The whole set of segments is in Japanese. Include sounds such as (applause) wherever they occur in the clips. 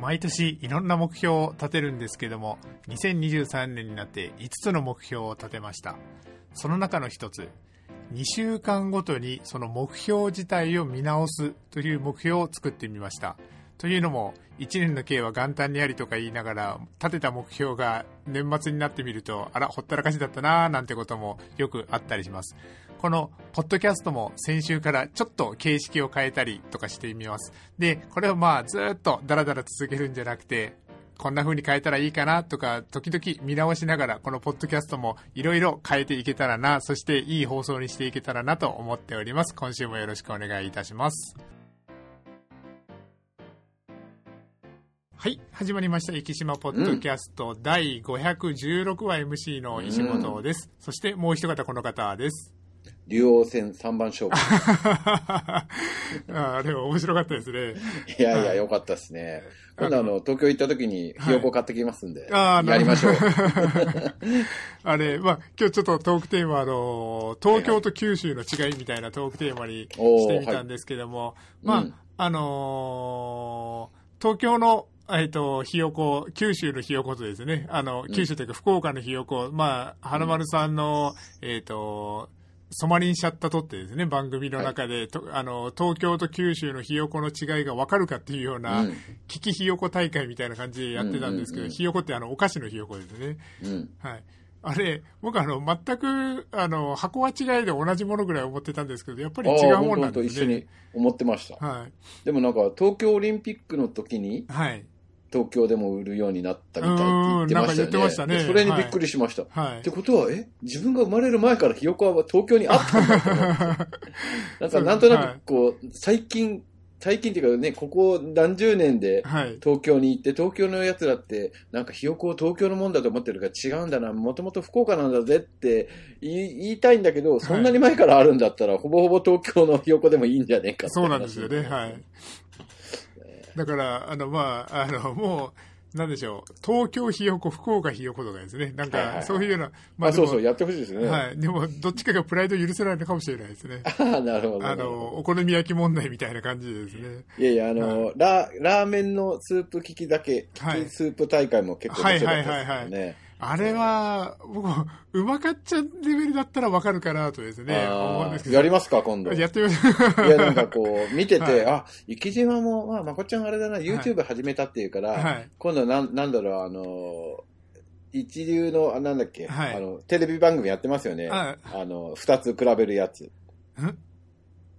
毎年いろんな目標を立てるんですけども2023年になって5つの目標を立てました。その中の一つ2週間ごとにその目標自体を見直すという目標を作ってみました。というのも1年の計は元旦にありとか言いながら立てた目標が年末になってみるとあらほったらかしだったなーなんてこともよくあったりします。このポッドキャストも先週からちょっと形式を変えたりとかしてみますでこれをまあずっとダラダラ続けるんじゃなくてこんな風に変えたらいいかなとか、時々見直しながら、このポッドキャストもいろいろ変えていけたらな、そしていい放送にしていけたらなと思っております。今週もよろしくお願いいたします。はい、始まりました。生島ポッドキャスト、第516話 MC の石本です。そしてもう一方この方です。竜王戦3番勝負。(laughs) あーでも面白かったですね。いやいや、よかったですね。今度あの、東京行った時にひよこ買ってきますんで、あーやりましょう。(laughs) あれ、まあ、今日ちょっとトークテーマ、あの、東京と九州の違いみたいなトークテーマにしてみたんですけども、まあ、うんあのー東京の、えっと、ひよこ、九州のひよことですね、あの、九州というか福岡のひよこ、まあ、花丸さんの、えっと、ソマリンシャッタとってですね、番組の中で、とあの、東京と九州のひよこの違いが分かるかっていうような、うん聞きひよこ大会みたいな感じでやってたんですけど、うんうんうんひよこってあの、お菓子のひよこですね。うん。はい。あれ、僕あの、全く、あの、箱は違いで同じものぐらい思ってたんですけど、やっぱり違うもんなんですね。一緒に思ってました。はい。でもなんか、東京オリンピックの時に、はい。東京でも売るようになったみたいって言ってましたよね。ましたねでそれにびっくりしました。はいって。ことは、え自分が生まれる前からひよこは東京にあったんだと思って。(laughs) なんか、なんとなくこう、最近、最近っていうかね、ここ何十年で、はい。東京に行って、東京のやつらって、なんかひよこを東京のもんだと思ってるから違うんだな、もともと福岡なんだぜって言い言いたいんだけど、そんなに前からあるんだったら、ほぼほぼ東京のひよこでもいいんじゃねえかってそうなんですよね。話はい。だから、あの、まあ、あの、もう、なんでしょう。東京ひよこ、福岡ひよことかですね。なんか、はいはいはいそういうような、まあ、そうそう、でやってほしいですね。もはい。でも、どっちかがプライド許せないのかもしれないですね。(laughs) ああ、なるほど。あの、お好み焼き問題みたいな感じでですね。いやいや、あの、ララーメンのスープ利きだけ、スープ大会も結構面白かったですよね。はいはいはいあれは、僕、うまかっちゃレベルだったらわかるかなとですね、思うんあですけど。ーやりますか、今度。やってみましょう。いや、なんかこう、(laughs) 見てて、はいあ、生島も、まあ、まこっちゃんあれだな、YouTube 始めたっていうから、はい今度なん、なんだろう、あの、一流の、あなんだっけ、はいあの、テレビ番組やってますよね。はいあの、二つ比べるやつ。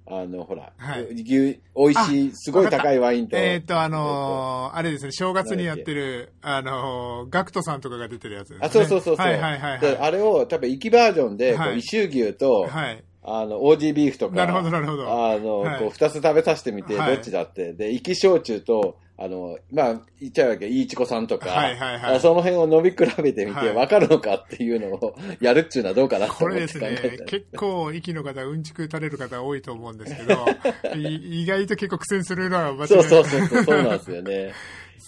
んあの、ほら、はい牛、美味しい、すごい高いワインと。えっと、あのーあれですね、正月にやってる、あのーガクトさんとかが出てるやつですね。あ、そうそうそうそう。はいはいはいではい。あれを、多分、行きバージョンで、はい石牛牛と、はい。あの、オージービーフとか、なるほどなるほど。あの、はいこう、二つ食べさせてみて、はいどっちだって。で、生き焼酎と、あの、まあ、言っちゃうわけ、いいちこさんとか、はいはいはいあその辺を飲み比べてみて、はいわかるのかっていうのをやるっちゅうのはどうかなとこ思ってれですね結構、息の方、うんちく垂れる方多いと思うんですけど、(laughs) い意外と結構苦戦するのは間違いそう。そうそうそう、なんですよね。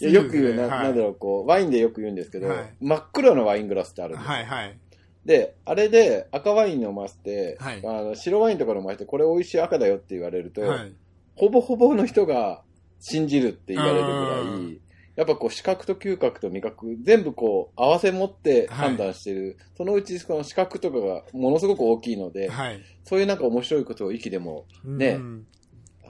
(laughs) よく言う、なはいなんだろう、こう、ワインでよく言うんですけど、はい真っ黒のワイングラスってあるんですよ。はいはい。で、あれで赤ワイン飲ませて、はいあの白ワインとか飲ませて、これ美味しい赤だよって言われると、はい。ほぼほぼの人が信じるって言われるぐらうんい、やっぱこう視覚と嗅覚と味覚、全部こう合わせ持って判断してる。そのうちこの視覚とかがものすごく大きいので、はい。そういうなんか面白いことを息でも、ねうん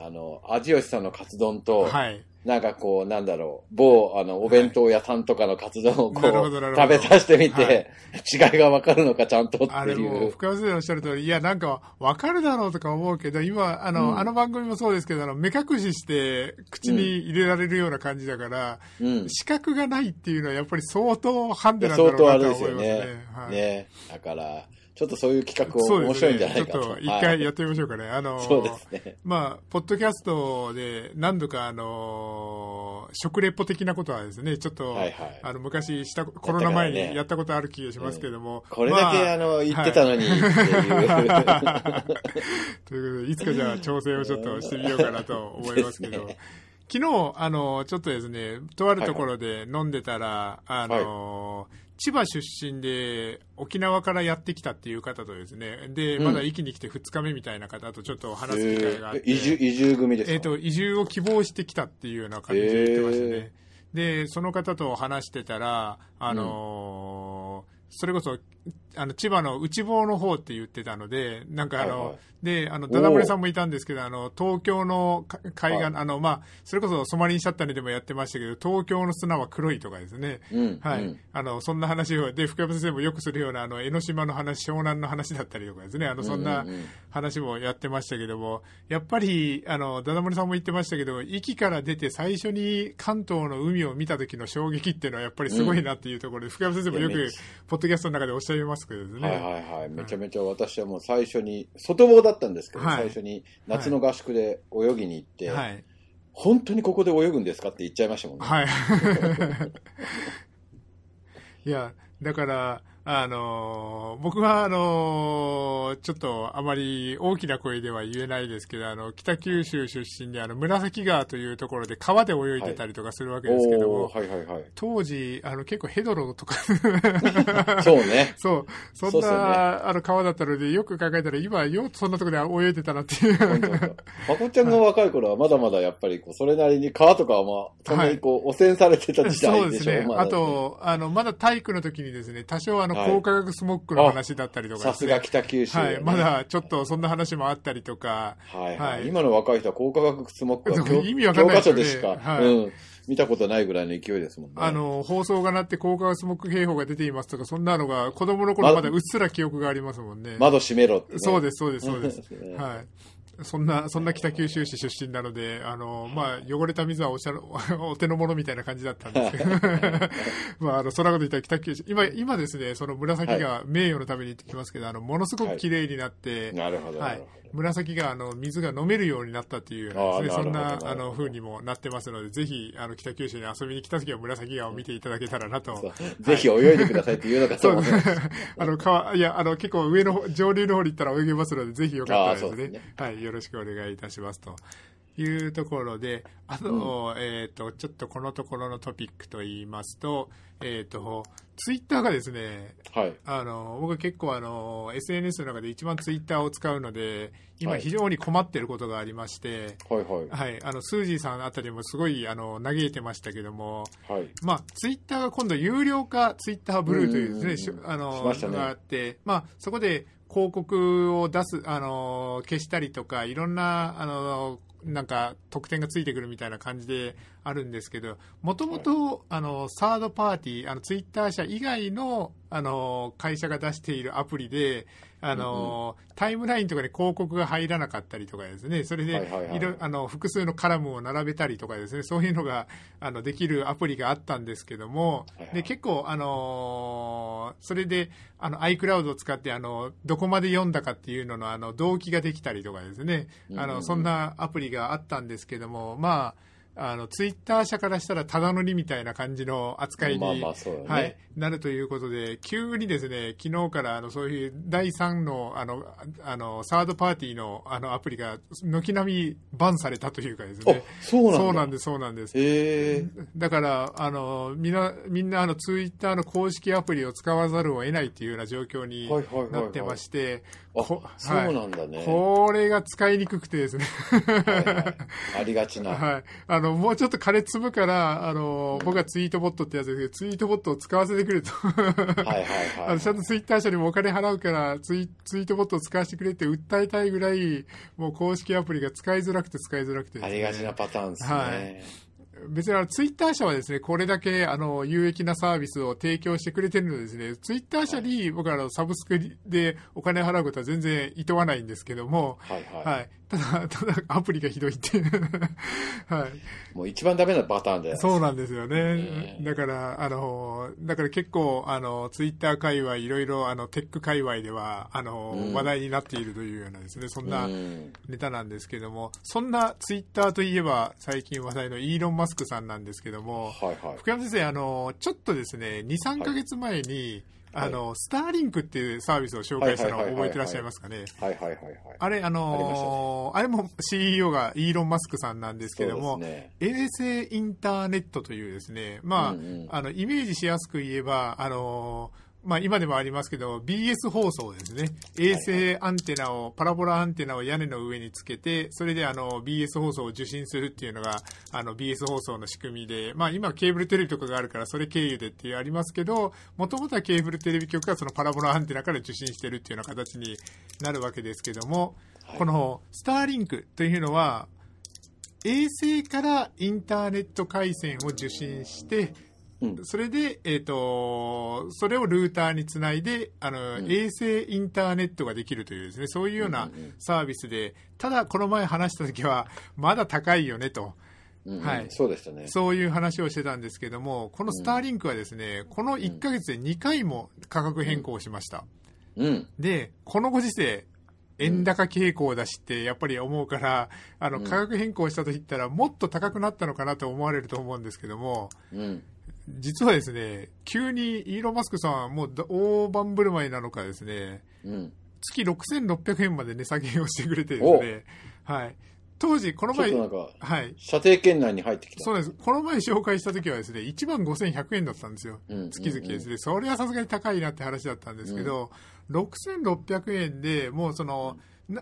あの、味吉さんのカツ丼と、はい。なんかこう、なんだろう、某、あの、お弁当屋さんとかのカツ丼をこう、食べさせてみて、はい違いがわかるのかちゃんとってあれもう、いう。深谷先生おっしゃる通り、いや、なんか、わかるだろうとか思うけど、今、あの、うんあの番組もそうですけど、あの、目隠しして、口に入れられるような感じだから、うん。視覚がないっていうのは、やっぱり相当ハンデなんだろ相うな当あれですよと思いますねね。。はいね。だから、ちょっとそういう企画そうですね面白いんじゃないかと。ちょっと一はい回やってみましょうかね。あの、(laughs) そうですね。まあ、ポッドキャストで何度か、あの、食レポ的なことはですね、ちょっと、はいはいあの、昔した、コロナ前にやったことある気がしますけども。これだけ、まあの、言ってたのにいう。(laughs) ということで、いつかじゃあ調整をちょっとしてみようかなと思いますけど、(laughs) 昨日、あの、ちょっとですね、とあるところで飲んでたら、あの、千葉出身で沖縄からやってきたっていう方とですね、で、うん。まだ息に来て2日目みたいな方とちょっと話す機会があって、えー移住、移住組ですか？えっ、と、移住を希望してきたっていうような感じで言ってましたね。で、その方と話してたら、あのーそれこそ、あの、千葉の内房の方って言ってたので、なんかあの、はいはい。で、あの、ダダ漏れさんもいたんですけど、あの、東京のか海岸、はい。あの、まあ、それこそソマリンシャッタネでもやってましたけど、東京の砂は黒いとかですね。うんはい。うん。あの、そんな話を、で、福山先生もよくするような、あの、江ノ島の話、湘南の話だったりとかですね、あの、そんなうんうんうん。話もやってましたけども、やっぱり、あの、ダダ漏れさんも言ってましたけど、駅から出て最初に関東の海を見た時の衝撃っていうのはやっぱりすごいなっていうところで、福山先生もよくポッドキャストの中でおっしゃいますけどね。はいはいはい。めちゃめちゃ私はもう最初に、外房だったんですけど、はい最初に夏の合宿で泳ぎに行って、はい。本当にここで泳ぐんですかって言っちゃいましたもんね。はい。(laughs) いや、だから、あのー僕は、あのーちょっとあまり大きな声では言えないですけど、あの、北九州出身で、あの、紫川というところで川で泳いでたりとかするわけですけども、はいはいはい。当時、あの、結構ヘドロとか、(laughs) そうね。(laughs) そう、そんな、ねあの、川だったので、よく考えたら、今、よくそんなところで泳いでたなっていう。まこちゃんが若い頃はまだまだやっぱりこうそれなりに川とかはまあ、そんなにこう汚染されてた時そう代でしょ。ですね。まだあと、あの、まだ体育の時にですね、多少あの、はい高化学スモッグの話だったりとかねさすが北九州、ね。はい。まだちょっとそんな話もあったりとか、はいはい、はい今の若い人は高化学スモッグは教意味わかんないね教科書でしか、はいうん、見たことないぐらいの勢いですもんね。あの、放送が鳴って高化学スモッグ警報が出ていますとか、そんなのが子供の頃まだうっすら記憶がありますもんね。窓閉めろって、ね。そうです、そうです、そうです。ね (laughs) はい。そんな、そんな北九州市出身なので、あの、まあ、汚れた水はおしゃ (laughs) お手の物みたいな感じだったんですけど、(laughs) まあ、あの、そんなこと言ったら北九州、今、今ですね、その紫が名誉のために行ってきますけど、あの、ものすごく綺麗になって、なるほど。はない紫があの水が飲めるようになったっていうようなですね、あーそんなあの風にもなってますので、ぜひあの北九州に遊びに来た時は紫川を見ていただけたらなと。そう。ぜひ泳いでくださいって言うのかと。あの川、いや、あの結構上の方、上流の方に行ったら泳げますので、ぜひよかったらですね。ね。はい、よろしくお願いいたします。と。いうところで、あと、えっ、と、ちょっとこのところのトピックと言いますと、えっ、と、ツイッターがですね、はい。あの僕結構あの SNS の中で一番ツイッターを使うので今はい非常に困ってることがありまして、はいはい。はい、あのスージーさんあたりもすごいあの嘆いてましたけども、はい。まあ、ツイッターが今度有料化ツイッターブルーというですね、しうんうんうんあのねがあって、まあ、そこで広告を出す、あの消したりとかいろんなあのなんか得点がついてくるみたいな感じであるんですけどもともとあのサードパーティーあのツイッター社以外のあの会社が出しているアプリであの、タイムラインとかに広告が入らなかったりとかですね。それで、はいはいはい。あの複数のカラムを並べたりとかですね。そういうのがあのできるアプリがあったんですけども、はいはい。で結構、あのーそれであの iCloud を使ってあのどこまで読んだかっていうののあの動機ができたりとかですね、あうんうんうん。のそんなアプリがあったんですけども。まああのツイッター社からしたらただ乗りみたいな感じの扱いに、まあまあねはい、なるということで急にですね昨日からあのそういう第3のあのあのサードパーティーのあのアプリが軒並みバンされたというかですあね、そうなんだ。そうなんですそうなんですへえ。だから、あの、みんな、みんな、あの、ツイッターの公式アプリを使わざるを得ないっていうような状況にはいはいはいはいなってまして、あこ、そうはいなんだね。これが使いにくくてですね。はいはいありがちな。(laughs) はい。あの、もうちょっと金積むから、あの、僕はツイートボットってやつですけど、ツイートボットを使わせてくれと。はいはいはい。あのちゃんとツイッター社にもお金払うからツイ、ツイートボットを使わせてくれって訴えたいぐらい、もう公式アプリが使いづらくて使いづらくてね、ありがちなパターンですね。はい別にあのツイッター社はですね、これだけあの有益なサービスを提供してくれてるのでですね、ツイッター社に僕はあのサブスクでお金払うことは全然厭わないんですけども、はいはい。はい。ただ、ただアプリがひどいっていう。(laughs) はい。もう一番ダメなパターンじゃないですか。そうなんですよね。ねだから、あの、だから結構、あの、ツイッター界隈、いろいろ、あの、テック界隈では、あの、うん話題になっているというようなですね、そんなうんネタなんですけども、そんなツイッターといえば、最近話題のイーロン・マスクさんなんですけども、はいはい。福山先生、あの、ちょっとですね、2、3ヶ月前に、はいあの、スターリンクっていうサービスを紹介したのを覚えてらっしゃいますかね？はいはいはいはい。あれ、あのあれも CEO がイーロン・マスクさんなんですけども、ね。衛星インターネットというですね、まあ、うんうんあの、イメージしやすく言えば、あのまあ今でもありますけど、BS 放送ですね。衛星アンテナを、パラボラアンテナを屋根の上につけて、それであの BS 放送を受信するっていうのが、あの BS 放送の仕組みで、まあ今ケーブルテレビとかがあるからそれ経由でっていうありますけど、もともとはケーブルテレビ局がそのパラボラアンテナから受信してるっていうような形になるわけですけども、はいこのスターリンクというのは、衛星からインターネット回線を受信して、うん。それで、えっ、と、それをルーターにつないで、あの、うん衛星インターネットができるというですね、そういうようなうんうんうんサービスで、ただこの前話した時は、まだ高いよねと、うんうんはいそうでしたね。そういう話をしてたんですけども、このスターリンクはですね、この1ヶ月で2回も価格変更しました。うん。で、このご時世、円高傾向だしってやっぱり思うから、あのうん価格変更したと言ったら、もっと高くなったのかなと思われると思うんですけども、うん。実はですね、急にイーロン・マスクさんはもう大盤振る舞いなのかですね、うん。月6600円まで値下げをしてくれてですね、はい。当時、この前はい。射程圏内に入ってきた。そうです。この前紹介した時はですね、1万5100円だったんですよ。うん月々ですね。それはさすがに高いなって話だったんですけど、6600円でもうその、な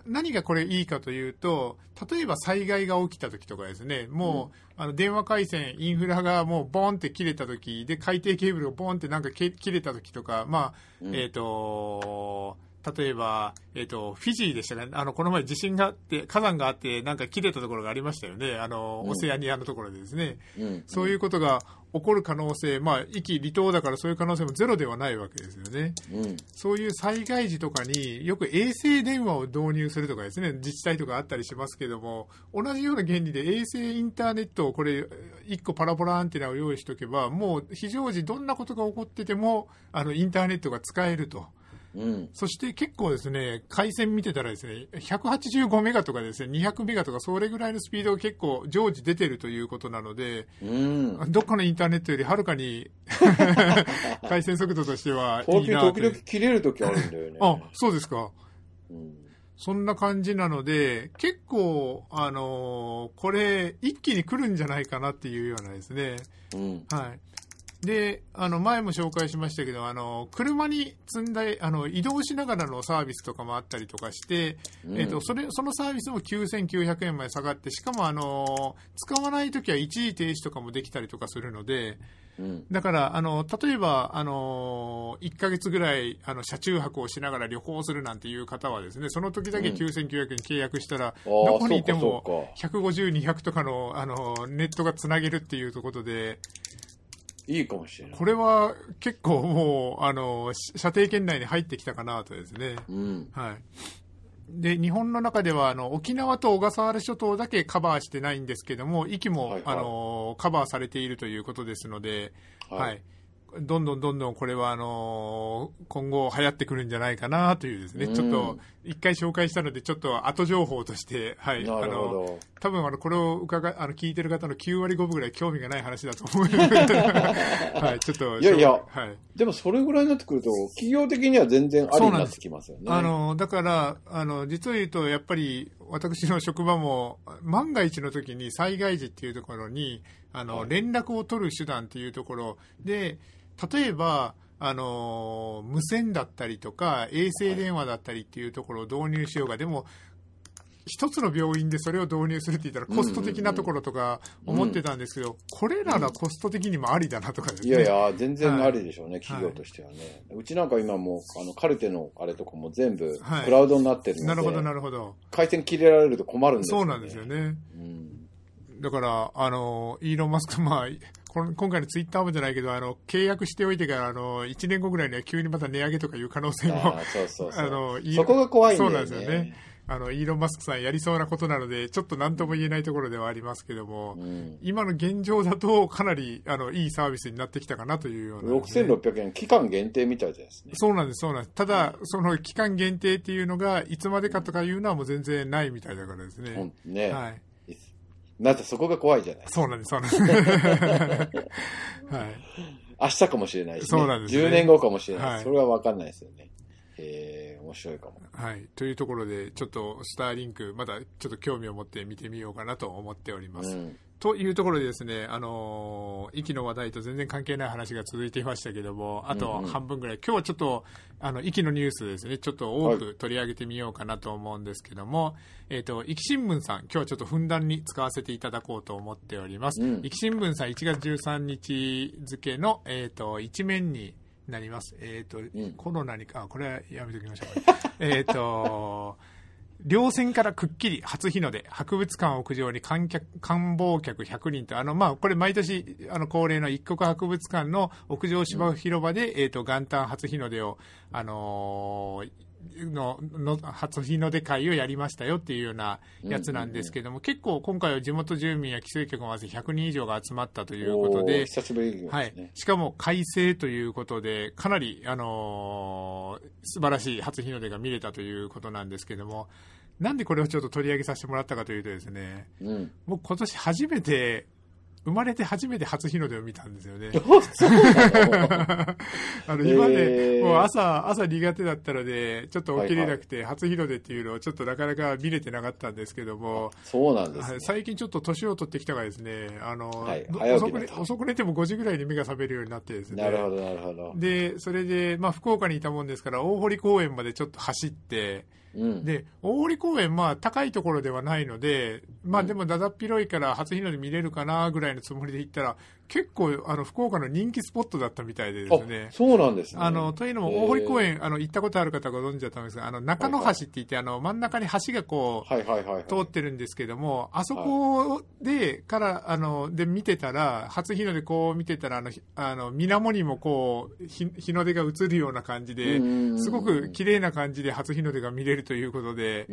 何がこれいいかというと、例えば災害が起きた時とかですね、もう、あの電話回線、インフラがもうボーンって切れた時で、海底ケーブルがボーンってなんかけ切れた時とか、まあ、うん。えっ、と、例えば、えっ、と、フィジーでしたね。あの、この前地震があって、火山があって、なんか切れたところがありましたよね。あの、うんオセアニアのところでですね。うん。そういうことが起こる可能性、まあ、壱岐離島だからそういう可能性もゼロではないわけですよね。うん。そういう災害時とかによく衛星電話を導入するとかですね、自治体とかあったりしますけども、同じような原理で衛星インターネットをこれ、1個パラボラアンテナを用意しておけば、もう非常時どんなことが起こってても、あの、インターネットが使えると。うん。そして結構ですね、回線見てたらですね、185メガとかですね、200メガとかそれぐらいのスピードが結構常時出てるということなので、うん。どっかのインターネットよりはるかに (laughs) 回線速度としてはい時いな時々切れる時あるんだよね。あ、そうですか。うん。そんな感じなので、結構、あのーこれ、一気に来るんじゃないかなっていうようなですね。うん。はい。で、あの、前も紹介しましたけど、あの、車に積んだ、あの、移動しながらのサービスとかもあったりとかして、うん。えっ、と、それ、そのサービスも9900円まで下がって、しかもあの、使わないときは一時停止とかもできたりとかするので、うん。だから、あの、例えば、あの、1ヶ月ぐらい、あの、車中泊をしながら旅行するなんていう方はですね、その時だけうん。9900円契約したら、ああ、どこにいてもか、150、200とかの、あの、ネットがつなげるっていうことで、いいかもしれない。これは結構もう、あの、し射程圏内に入ってきたかなとですね。うん。はい。で、日本の中では、あの、沖縄と小笠原諸島だけカバーしてないんですけども、域も、はいはいあの、カバーされているということですので、はいはい。どんどんどんどんこれは、あの、今後流行ってくるんじゃないかなというですね、うん。ちょっと、一回紹介したので、ちょっと後情報として、はい。あの、ど。多分あのこれを伺いあの聞いてる方の9割5分ぐらい興味がない話だと思う (laughs) はい、ちょっと、いやいや。はい、でもそれぐらいになってくると、企業的には全然ありになってきますよね。あのだからあの、実を言うと、やっぱり私の職場も、万が一の時に災害時っていうところに、あのはい。連絡を取る手段っていうところで、例えば、あの無線だったりとか、衛星電話だったりっていうところを導入しようが、でも、一つの病院でそれを導入するって言ったらコスト的なところとか思ってたんですけど、これならコスト的にもありだなとかですね。いやいや、全然ありでしょうね、い企業としてはね。うちなんか今もう、あの、カルテのあれとかも全部はいクラウドになってるので、なるほど、なるほど。回線切れられると困るんですそうなんですよ。ね。うん。だから、あの、イーロン・マスク、まあ、今回のツイッターもじゃないけど、あの、契約しておいてから、あの、1年後ぐらいには急にまた値上げとかいう可能性も、そこが怖いね。そうなんですよね。あの、イーロン・マスクさんやりそうなことなので、ちょっと何とも言えないところではありますけども、うん。今の現状だとかなり、あの、いいサービスになってきたかなというような、6600円、期間限定みたいですね。そうなんです、そうなんです。ただ、その期間限定っていうのが、いつまでかとかいうのはもう全然ないみたいだからですね。ね。はい。だってそこが怖いじゃない。そうなんです、そうなんです。はい。明日かもしれないし、ね。そうなんですね10年後かもしれない。はいそれは分かんないですよね。へえ、面白いかも。はい。というところで、ちょっとスターリンク、まだちょっと興味を持って見てみようかなと思っております。うん。というところでですね、あのー、息の話題と全然関係ない話が続いていましたけども、あとうんうん半分ぐらい、今日はちょっと、あの、息のニュースですね、ちょっと多く取り上げてみようかなと思うんですけども、えっ、と、息新聞さん、今日はちょっとふんだんに使わせていただこうと思っております。うん息新聞さん1月13日付の、えっ、と、一面になります。えっ、と、んコロナに、あ、これはやめておきましょう。えっと、稜線からくっきり初日の出、博物館屋上に観客、観望客100人と、あの、まあ、これ毎年、あの、恒例の一国博物館の屋上芝生広場で、えっ、と、元旦初日の出を、あのーの、の、初日の出会をやりましたよっていうようなやつなんですけども、結構今回は地元住民や規制局も合わせ100人以上が集まったということで、久しぶりですはいね。。しかも快晴ということで、かなり、あのー素晴らしい初日の出が見れたということなんですけども、なんでこれをちょっと取り上げさせてもらったかというとですね、うん。僕今年初めて、生まれて初めて初日の出を見たんですよね。(laughs) (laughs) あの今までへーもう朝、朝苦手だったので、ちょっと起きれなくて、初日の出っていうのをちょっとなかなか見れてなかったんですけども、そうなんですねはい。最近ちょっと年を取ってきたからですね、あの、はい遅くね遅く寝ても5時ぐらいに目が覚めるようになってですね。なるほど、なるほど。で、それで、まあ、福岡にいたもんですから、大堀公園までちょっと走って、うん。で、大堀公園、まあ、高いところではないので、まあ、でも、だだっ広いから、初日の出見れるかな、ぐらいのつもりで行ったら、結構、あの、福岡の人気スポットだったみたいでですねあ、。そうなんですね。あの、というのも、大堀公園、あの、行ったことある方がご存知だと思うんですが、あの、中野橋って言って、あの、真ん中に橋がこう、はいはいはいはい。通ってるんですけども、あそこで、から、あの、で見てたら、初日の出こう見てたら、あの、ひあの、水面にもこう、日日の出が映るような感じですごく綺麗な感じで初日の出が見れるということで、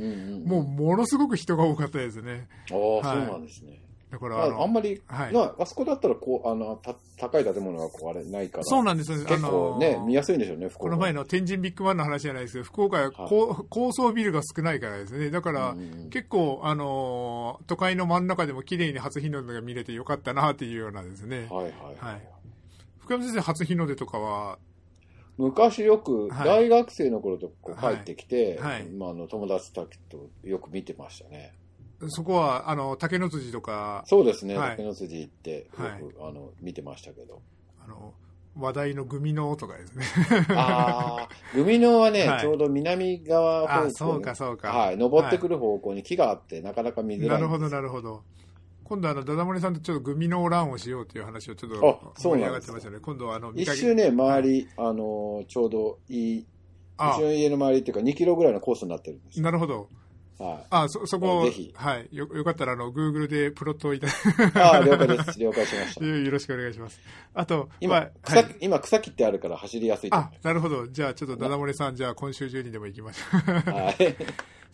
もうものすごく人が多かったですね。ああ、はいそうなんですね。だから、ああんまり、はい。なあそこだったらこうあのた高い建物がこうあれないから、そうなんですよ。あ結構ね、の見やすいんでしょうね、この前の天神ビッグバンの話じゃないですけど、福岡は高,、高層ビルが少ないからですね。だから、うんうん結構、あのー都会の真ん中でも綺麗に初日の出が見れてよかったなっていうようなですね。はいはい、はい福山先生、初日の出とかは、昔よくはい。大学生の頃とこう帰ってきて、はいはい。まあ、あの友達たちとよく見てましたね。そこは、あの、竹の辻とか、そうですね、はい竹の筋行ってはいあの見てましたけど。あの、話題のグミのとかですね。ああ、グミのはね、はいちょうど南側方向そうか、そうか。はい、登ってくる方向に木があって、なかなか見づらいなるほど、なるほど。今度、あの、ダダモリさんとちょっとグミのランをしようという話をちょっと盛り上がってましたね。今度は、あの、一周ね、周り、あのーちょうどいい、うあちの家の周りっていうか2キロぐらいのコースになってるんですよ。なるほど。はい。あ、そ、そこ、ぜひはい。よ、よかったら、あの、Google でプロットをいただああ、了解です。了解しました。(laughs) よろしくお願いします。あと、今、まあ草、はい今草木ってあるから走りやすいあ、なるほど。じゃあ、ちょっとダダモリさん、じゃあ、今週中にでも行きましょう。う。はい。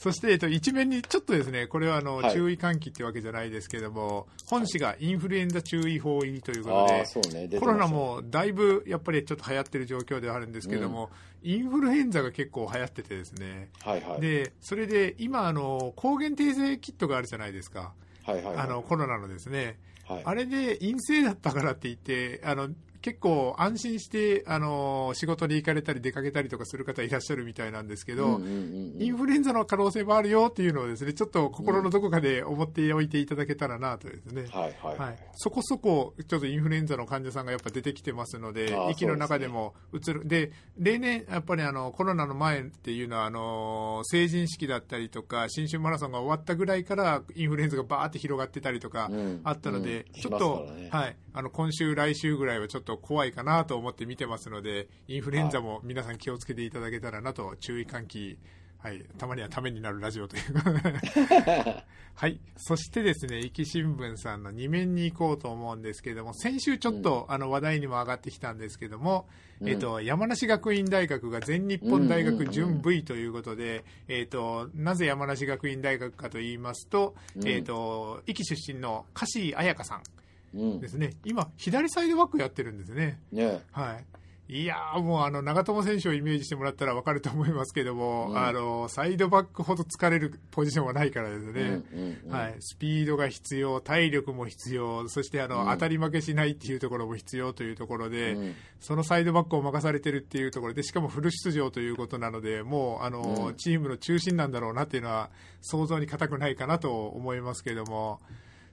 そして、えっと、一面にちょっとですね、これはあの、はい注意喚起ってわけじゃないですけども、本誌がインフルエンザ注意報入りということでね。コロナもだいぶやっぱりちょっと流行ってる状況ではあるんですけども、インフルエンザが結構流行っててですね、はいはい。で、それで今あの、抗原定性キットがあるじゃないですか。はいはいはい。あの、コロナのですね。はい、あれで陰性だったからって言って、あの、結構安心して、あの、仕事に行かれたり出かけたりとかする方いらっしゃるみたいなんですけど、うんうんうんうん。インフルエンザの可能性もあるよっていうのをですね、ちょっと心のどこかで思っておいていただけたらなとですね。はいはい。はい、そこそこ、ちょっとインフルエンザの患者さんがやっぱ出てきてますので息の中でもうつる。で、例年、やっぱりあの、コロナの前っていうのは、あの、成人式だったりとか、新春マラソンが終わったぐらいから、インフルエンザがバーって広がってたりとかうん、あったので、うん。ちょっと、ね。はい、あの、今週、来週ぐらいはちょっと怖いかなと思って見てますので、インフルエンザも皆さん気をつけていただけたらなと、注意喚起、はい、たまにはためになるラジオという。(laughs) はい。そしてですね、壱岐新聞さんの2面に行こうと思うんですけれども、先週ちょっと、あの話題にも上がってきたんですけども、うん。えっ、と、山梨学院大学が全日本大学準 V ということで、えっ、と、なぜ山梨学院大学かと言いますと、うん。えっ、と、壱岐出身の樫彩香さんですね、今、左サイドバックやってるんですね。ね。はい。いやーもうあの長友選手をイメージしてもらったら分かると思いますけども、うん、あのサイドバックほど疲れるポジションはないからですね、うんうん、はい、スピードが必要、体力も必要、そしてあの、当たり負けしないっていうところも必要というところで、そのサイドバックを任されてるっていうところで、しかもフル出場ということなので、もうあの、チームの中心なんだろうなっていうのは、想像に難くないかなと思いますけども。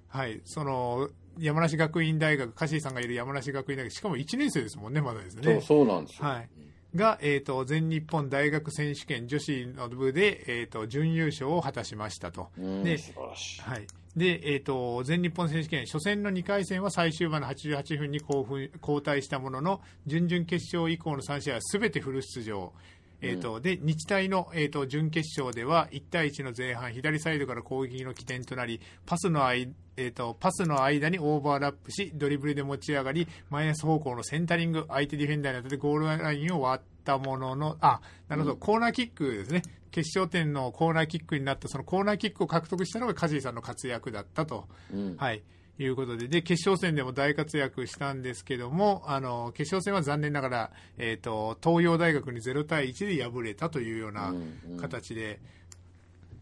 はい、その山梨学院大学、柏さんがいる山梨学院大学、しかも1年生ですもんね、まだですね。そうなんですはい、が、えーと、全日本大学選手権女子の部で、えーと、準優勝を果たしましたと。で素晴らしい、はいでえーと、全日本選手権初戦の2回戦は最終盤の88分に交代したものの準々決勝以降の3試合はすべてフル出場。えーと、で日大の、えーと、準決勝では1対1の前半左サイドから攻撃の起点となりパスの間えーと、パスの間にオーバーラップしドリブルで持ち上がりマイナス方向のセンタリング相手ディフェンダーに当ててゴールラインを割ったもののあなるほど、うん、コーナーキックですね。決勝点のコーナーキックになったそのコーナーキックを獲得したのが梶井さんの活躍だったと。うん、はいいうことで、で、決勝戦でも大活躍したんですけども、あの、決勝戦は残念ながら、えっ、ー、と、東洋大学に0対1で敗れたというような形で、うん。うん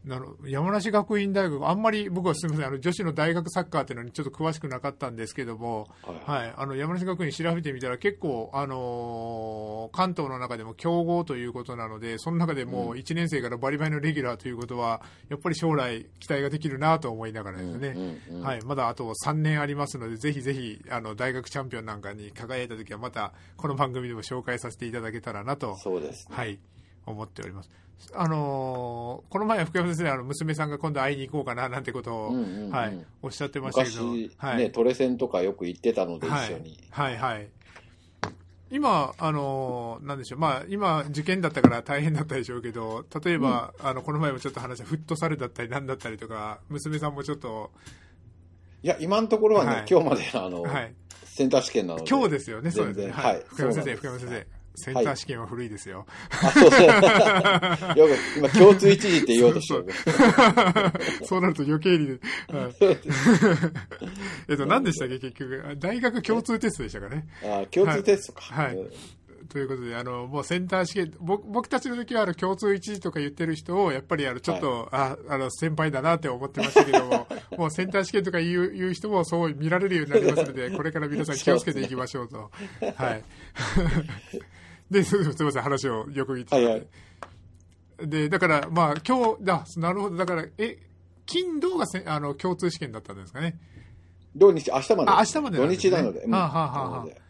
なる山梨学院大学、あんまり僕はすみません。あの、女子の大学サッカーっていうのにちょっと詳しくなかったんですけども、はい、はい、あの山梨学院調べてみたら、結構、あのー、関東の中でも強豪ということなので、その中でも1年生からバリバリのレギュラーということは、やっぱり将来、期待ができるなと思いながらですね、うんうんうん、はい、まだあと3年ありますので、ぜひぜひあの大学チャンピオンなんかに輝いたときは、またこの番組でも紹介させていただけたらなと。そうです、ね、はい。思っております。あのー、この前は福山先生あの娘さんが今度会いに行こうかななんてことを、うんうんうん、はい、おっしゃってましたけど昔、はい、ね、トレセンとかよく行ってたので、一緒に。はい、はい、はい。今、あのー、なんでしょう、まあ、今、受験だったから大変だったでしょうけど、例えば、うん、あの、この前もちょっと話したフットサルだったりなんだったりとか、娘さんもちょっと、いや、今のところはね、はい、今日まで、あの、はい、センター試験なので。今日ですよね、そうですね。はい。福山先生、福山先生。センター試験は古いですよ。はい、あ、そうそう。今、共通一時って言おうとしてる。そうなると余計に、はい、(laughs) えっと、何でしたっけ、結局。大学共通テストでしたかね。あ、共通テストか。はい。ということで、あの、もうセンター試験、僕僕たちの時はあの共通一時とか言ってる人を、やっぱりあの、ちょっと、はい、あ、あの、先輩だなって思ってましたけども、(laughs) もうセンター試験とか言う言う人もそう見られるようになりますので、これから皆さん気をつけていきましょうと。はい。(laughs) で、す (laughs) みません、話をよく聞いて、はいはい、で、だから、まあ、今日、だ、なるほど、だから、え、金、土がせあの共通試験だったんですかね。土日、明日まで。あ、明日まで、ね、土日なので。はあ、はあはあ、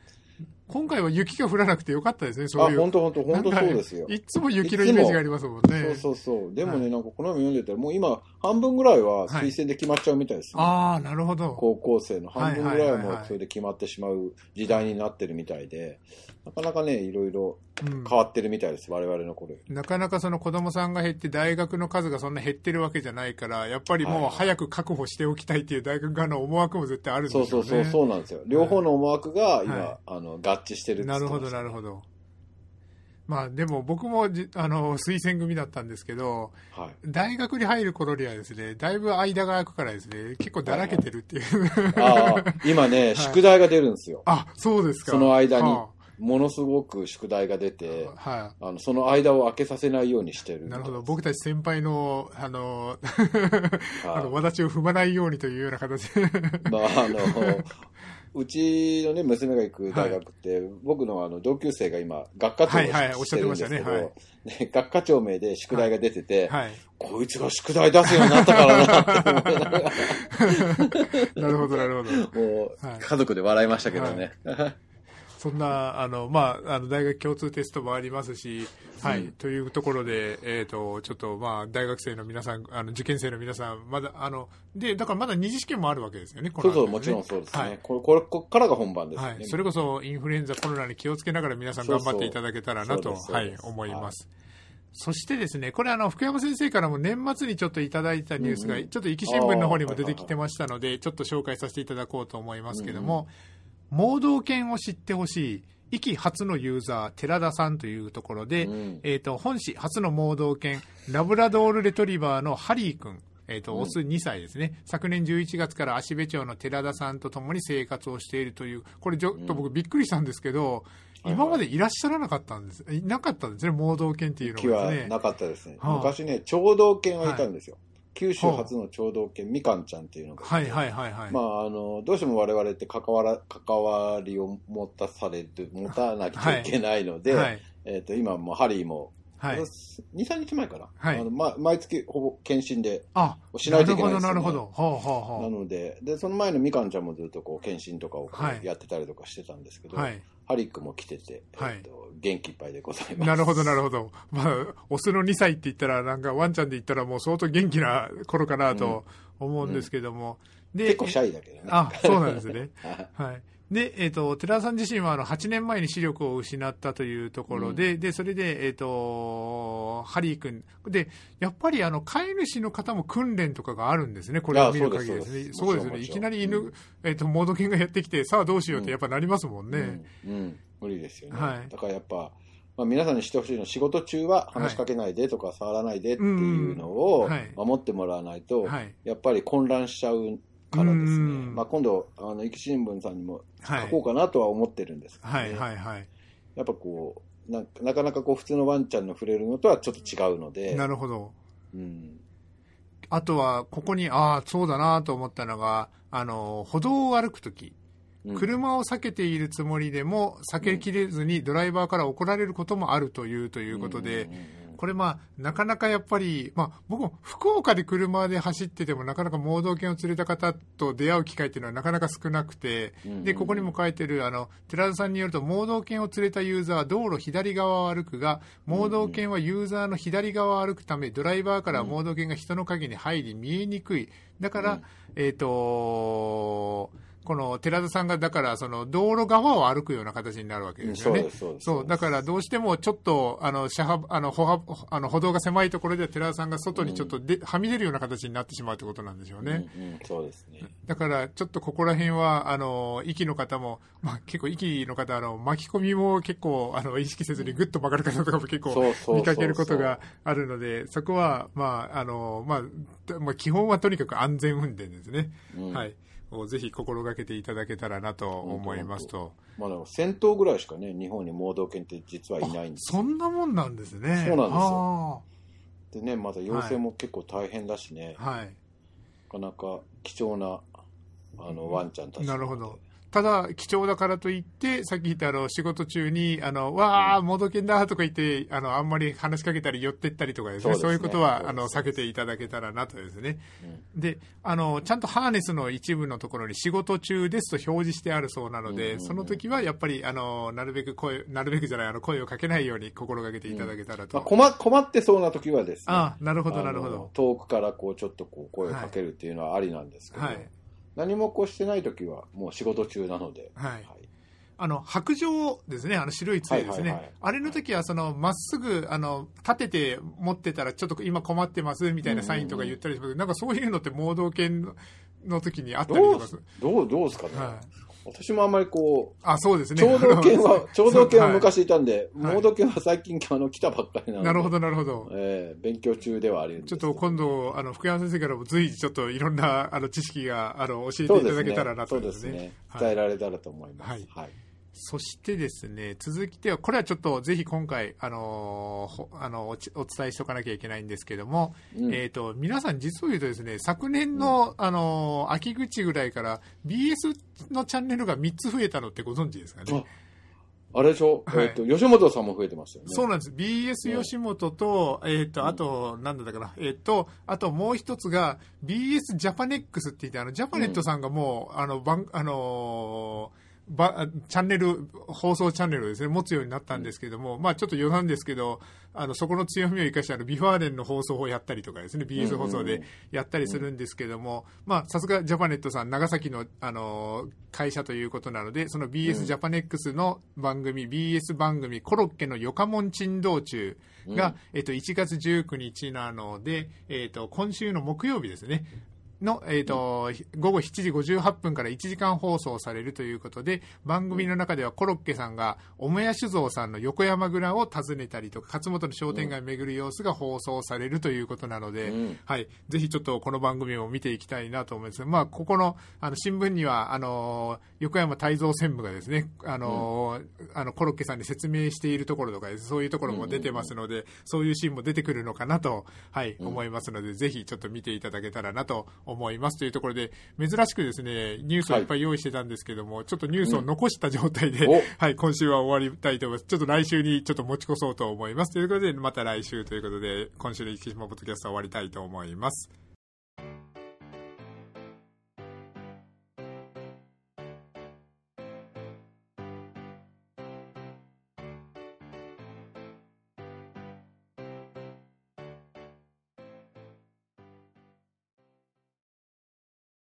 今回は雪が降らなくてよかったですね、そういう。あ、本当本当本当そうですよ。いつも雪のイメージがありますもんね。そうそうそう。でもね、はい、なんかこの読んでたら、もう今、半分ぐらいは推薦で決まっちゃうみたいですね、はい、ああ、なるほど。高校生の半分ぐらいはもうそれで決まってしまう時代になってるみたいで、なかなかね、いろいろ変わってるみたいです、うん、我々の頃なかなかその子供さんが減って、大学の数がそんな減ってるわけじゃないから、やっぱりもう早く確保しておきたいっていう大学側の思惑も絶対あるんですよね。そうそうそう、そうなんですよ。両方の思惑が今、はい、あの合致してるなるほど、なるほど。まあでも僕もあの推薦組だったんですけど、はい、大学に入る頃にはですね、だいぶ間が空くからですね、結構だらけてるっていう、はい、あ今ね、宿題が出るんですよ。あ、そうですか。その間に。はあ。ものすごく宿題が出て、はい、あのその間を空けさせないようにしてるなるほど。僕たち先輩のあの (laughs) あの私を踏まないようにというような形。でまああのうちのね娘が行く大学って、はい、僕のあの同級生が今学科長をしてるんですけど、ね学科長名で宿題が出てて、はい、こいつが宿題出すようになったからなって思いながら。(laughs) なるほどなるほど。もう、家族で笑いましたけどね、そんな、あの、まあ、あの、大学共通テストもありますし、はい、うん、というところで、えっ、ー、と、ちょっと、まあ、大学生の皆さん、あの、受験生の皆さん、まだ、あの、で、だからまだ二次試験もあるわけですよね、この、ね、そうそう、もちろんそうですね。はい、これ、これ、こっからが本番ですね、はい。それこそ、インフルエンザ、コロナに気をつけながら皆さん頑張っていただけたらなと、はい、思います。はい。そしてですね、これあの、福山先生からも年末にちょっといただいたニュースが、ちょっと壱岐新聞の方にも出てきてましたので、ちょっと紹介させていただこうと思いますけども、盲導犬を知ってほしい。壱岐初のユーザー、寺田さんというところで、うん、えっ、ー、と、本市初の盲導犬、ラブラドールレトリバーのハリー君えっ、と、うんオス2歳ですね。昨年11月から芦部町の寺田さんと共に生活をしているという、これちょっと僕びっくりしたんですけど、はいはい今までいらっしゃらなかったんです。いなかったんですね、盲導犬っていう木のがですね。はなかったですね。はあ昔ね、聴導犬はいたんですよ。九州初の聴導犬、みかんちゃんっていうのが。はいはいはいはい。まあ、あの、どうしても我々って関わら、関わりを持たされて、持たなきゃいけないので、はい。えっ、と、今もうハリーも、はい。2、3日前かな。はいあのま、毎月ほぼ検診で、あ、しないといけないですよねなるほど、なるほど。はあはあはなので、で、その前のみかんちゃんもずっとこう、検診とかをやってたりとかしてたんですけど、あ。はい。ハリックも来てて、はいえっと元気いっぱいでございます。なるほど、なるほど。まあ、オスの2歳って言ったら、なんかワンちゃんで言ったらもう相当元気な頃かなと思うんですけども。で、結構シャイだけどね。あ、そうなんですね。は (laughs) いはい。で、えっ、と、寺田さん自身は、あの、8年前に視力を失ったというところで、で、それで、えっ、と、ハリー君。で、やっぱり、あの、飼い主の方も訓練とかがあるんですね、これを見る限りですね。そうですね。いきなり犬、うんえっ、と、モード犬がやってきて、さあどうしようってやっぱなりますもんね。うん、うん無理ですよね。はいだからやっぱ、まあ、皆さんにしてほしいのは仕事中は話しかけないでとか触らないでっていうのを守ってもらわないと、はい。やっぱり混乱しちゃうからですね。うんまあ、今度、あの、生き新聞さんにもはい。書こうかなとは思ってるんですけど、ねはい、はい、はい。やっぱこうな、なかなかこう普通のワンちゃんの触れるのとはちょっと違うので、なるほど。うん、あとは、ここに、ああ、そうだなと思ったのが、あの、歩道を歩くとき、うん車を避けているつもりでも、避けきれずにドライバーから怒られることもあるという、ということで、うんうんうんこれまあ、なかなかやっぱり、まあ、僕も福岡で車で走ってても、なかなか盲導犬を連れた方と出会う機会っていうのはなかなか少なくて、うん。で、ここにも書いてる、あの、寺田さんによると、盲導犬を連れたユーザーは道路左側を歩くが、盲導犬はユーザーの左側を歩くため、ドライバーから盲導犬が人の影に入り見えにくい。だから、うん。えっ、とこの寺田さんが、だから、その、道路側を歩くような形になるわけうんですよね。そうだからどうしてもちょっと、あの、車幅、あの、歩幅、あの、歩道が狭いところでは寺田さんが外にちょっとで、はみ出るような形になってしまうってことなんでしょうね。うんうんそうですね。だから、ちょっとここら辺は、あの、息の方も、まあ、結構息の方、あの、巻き込みも結構、あの、意識せずにグッと曲がる方とかも結構見かけることがあるので、そこは、まあ、あの、まあ、まあ、基本はとにかく安全運転ですね。うんはい。をぜひ心がけていただけたらなと思いますと。まあ、でも戦闘ぐらいしかね、日本に盲導犬って実はいないんですそんなもんなんですね。そうなんですよ。でね、また養成も結構大変だしね、はい。なかなか貴重なあのワンちゃんたちなるほど。ただ、貴重だからといって、さっき言ったあの仕事中に、あの、わあ、モード犬だとか言って、あの、あんまり話しかけたり寄ってったりとかですね、そうねいうことは、あの、避けていただけたらなとですね。うんで、あの、ちゃんとハーネスの一部のところに仕事中ですと表示してあるそうなので、うんうんうんその時はやっぱり、あの、なるべく声、なるべくじゃない、あの、声をかけないように心がけていただけたらと。まあ、困困ってそうな時はですねあなるほど、なるほど。遠くからこうちょっとこう声をかけるっていうのはありなんですけど、はい。何もこうしてない時はもう仕事中なので、はいあの、白状ですね、あの白い杖ですね。はいはいはいあれの時は、その、まっすぐ、あの、立てて持ってたら、ちょっと今困ってます、みたいなサインとか言ったりしますけど、なんかそういうのって盲導犬のの時にあったりとかする。どうどうですかね、はい。私もあんまりこうあ、そうですね。聴導犬は、(laughs) 聴導犬ははい昔いたんで、はい盲導犬は最近あの来たばっかりなので、なるほど、なるほど。えー勉強中ではあるんですちょっと今度、あの、福山先生からも随時ちょっといろんな、あの、知識が、あの、教えていただけたらなとそうですね。はい伝えられたらと思います。はいはい。そしてですね、続きては、これはちょっとぜひ今回、あのーほあのお伝えしておかなきゃいけないんですけども、うんえっ、と、皆さん実を言うとですね、昨年の、あのー秋口ぐらいから BS のチャンネルが3つ増えたのってご存知ですかね？あれでしょ、はいえっ、と、吉本さんも増えてますよね。そうなんです。BS 吉本と、えっ、と、あと、なんだったかな？えっ、と、あともう一つが、BS ジャパネックスって言って、あの、ジャパネットさんがもう、あの、番、あのーばチャンネル、放送チャンネルをですね、持つようになったんですけども、まあちょっと余談ですけど、あの、そこの強みを生かして、あの、 V・ファーレンの放送をやったりとかですね、BS 放送でやったりするんですけども、まあさすがジャパネットさん、長崎の、あのー会社ということなので、その BS ジャパネックスの番組、BS 番組、コロッケのよかもん珍道中が、うん。えっと、1月19日なので、えっと、今週の木曜日ですね。の、えっ、と、午後7時58分から1時間放送されるということで、番組の中ではコロッケさんが、母屋酒造さんの横山蔵を訪ねたりとか、勝本の商店街を巡る様子が放送されるということなので、うん。はい。ぜひちょっとこの番組を見ていきたいなと思います。まあ、ここの、あの、新聞には、あの、横山泰造専務がですね、あの、あの、コロッケさんに説明しているところとかそういうところも出てますので、そういうシーンも出てくるのかなと、はい、思いますので、ぜひちょっと見ていただけたらなと思いますというところで、珍しくですね、ニュースをいっぱい用意してたんですけども、ちょっとニュースを残した状態で、うんおはい、今週は終わりたいと思います。ちょっと来週にちょっと持ち越そうと思います。ということで、また来週ということで、今週の生島ポッドキャストは終わりたいと思います。